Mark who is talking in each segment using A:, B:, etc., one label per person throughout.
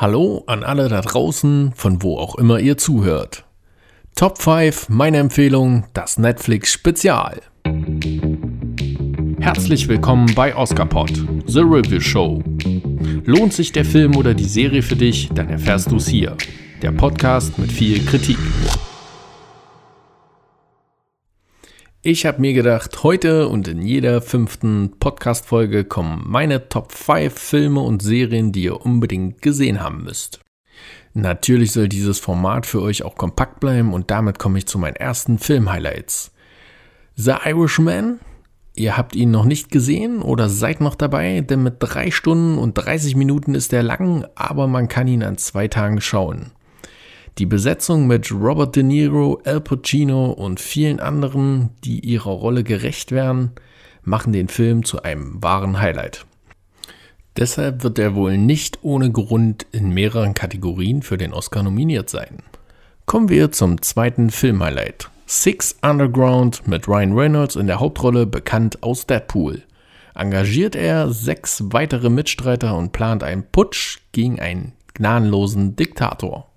A: Hallo an alle da draußen, von wo auch immer ihr zuhört. Top 5, meine Empfehlung, das Netflix Spezial. Herzlich willkommen bei Oscarpod, The Review Show. Lohnt sich der Film oder die Serie für dich, dann erfährst du es hier. Der Podcast mit viel Kritik. Ich habe mir gedacht, heute und in jeder fünften Podcast-Folge kommen meine Top 5 Filme und Serien, die ihr unbedingt gesehen haben müsst. Natürlich soll dieses Format für euch auch kompakt bleiben und damit komme ich zu meinen ersten Film-Highlights. The Irishman, ihr habt ihn noch nicht gesehen oder seid noch dabei, denn mit 3 Stunden und 30 Minuten ist er lang, aber man kann ihn an zwei Tagen schauen. Die Besetzung mit Robert De Niro, Al Pacino und vielen anderen, die ihrer Rolle gerecht werden, machen den Film zu einem wahren Highlight. Deshalb wird er wohl nicht ohne Grund in mehreren Kategorien für den Oscar nominiert sein. Kommen wir zum zweiten Filmhighlight. Six Underground mit Ryan Reynolds in der Hauptrolle, bekannt aus Deadpool. Engagiert er sechs weitere Mitstreiter und plant einen Putsch gegen einen gnadenlosen Diktator.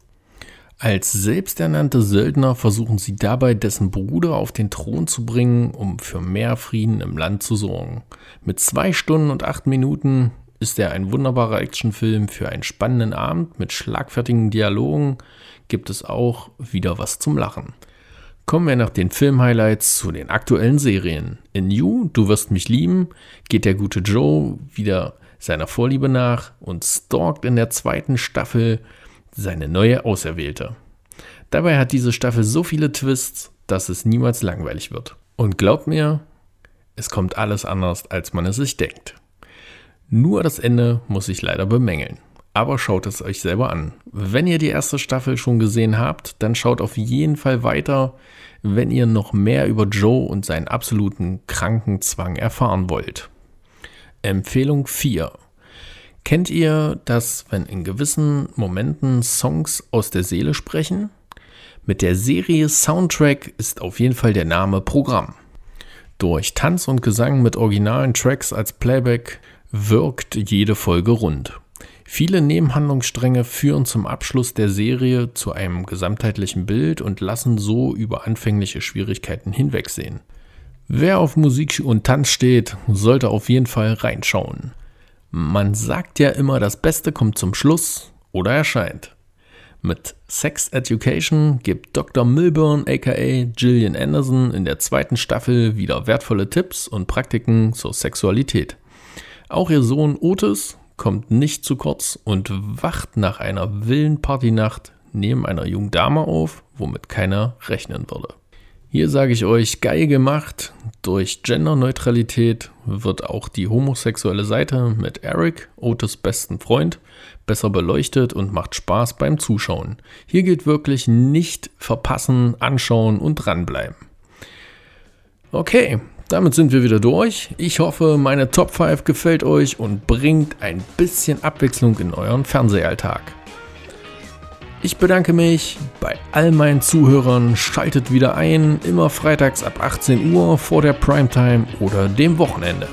A: Als selbsternannte Söldner versuchen sie dabei, dessen Bruder auf den Thron zu bringen, um für mehr Frieden im Land zu sorgen. Mit zwei Stunden und acht Minuten ist er ein wunderbarer Actionfilm für einen spannenden Abend mit schlagfertigen Dialogen. Gibt es auch wieder was zum Lachen. Kommen wir nach den Filmhighlights zu den aktuellen Serien. In You, Du wirst mich lieben, geht der gute Joe wieder seiner Vorliebe nach und stalkt in der zweiten Staffel seine neue Auserwählte. Dabei hat diese Staffel so viele Twists, dass es niemals langweilig wird. Und glaubt mir, es kommt alles anders, als man es sich denkt. Nur das Ende muss ich leider bemängeln. Aber schaut es euch selber an. Wenn ihr die erste Staffel schon gesehen habt, dann schaut auf jeden Fall weiter, wenn ihr noch mehr über Joe und seinen absoluten Krankenzwang erfahren wollt. Empfehlung 4. Kennt ihr das, wenn in gewissen Momenten Songs aus der Seele sprechen? Mit der Serie Soundtrack ist auf jeden Fall der Name Programm. Durch Tanz und Gesang mit originalen Tracks als Playback wirkt jede Folge rund. Viele Nebenhandlungsstränge führen zum Abschluss der Serie zu einem gesamtheitlichen Bild und lassen so über anfängliche Schwierigkeiten hinwegsehen. Wer auf Musik und Tanz steht, sollte auf jeden Fall reinschauen. Man sagt ja immer, das Beste kommt zum Schluss oder erscheint. Mit Sex Education gibt Dr. Milburn aka Gillian Anderson in der zweiten Staffel wieder wertvolle Tipps und Praktiken zur Sexualität. Auch ihr Sohn Otis kommt nicht zu kurz und wacht nach einer wilden Partynacht neben einer jungen Dame auf, womit keiner rechnen würde. Hier sage ich euch, geil gemacht. Durch Genderneutralität wird auch die homosexuelle Seite mit Eric, Otis besten Freund, besser beleuchtet und macht Spaß beim Zuschauen. Hier gilt wirklich nicht verpassen, anschauen und dranbleiben. Okay, damit sind wir wieder durch. Ich hoffe, meine Top 5 gefällt euch und bringt ein bisschen Abwechslung in euren Fernsehalltag. Ich bedanke mich bei all meinen Zuhörern. Schaltet wieder ein, immer freitags ab 18 Uhr vor der Primetime oder dem Wochenende.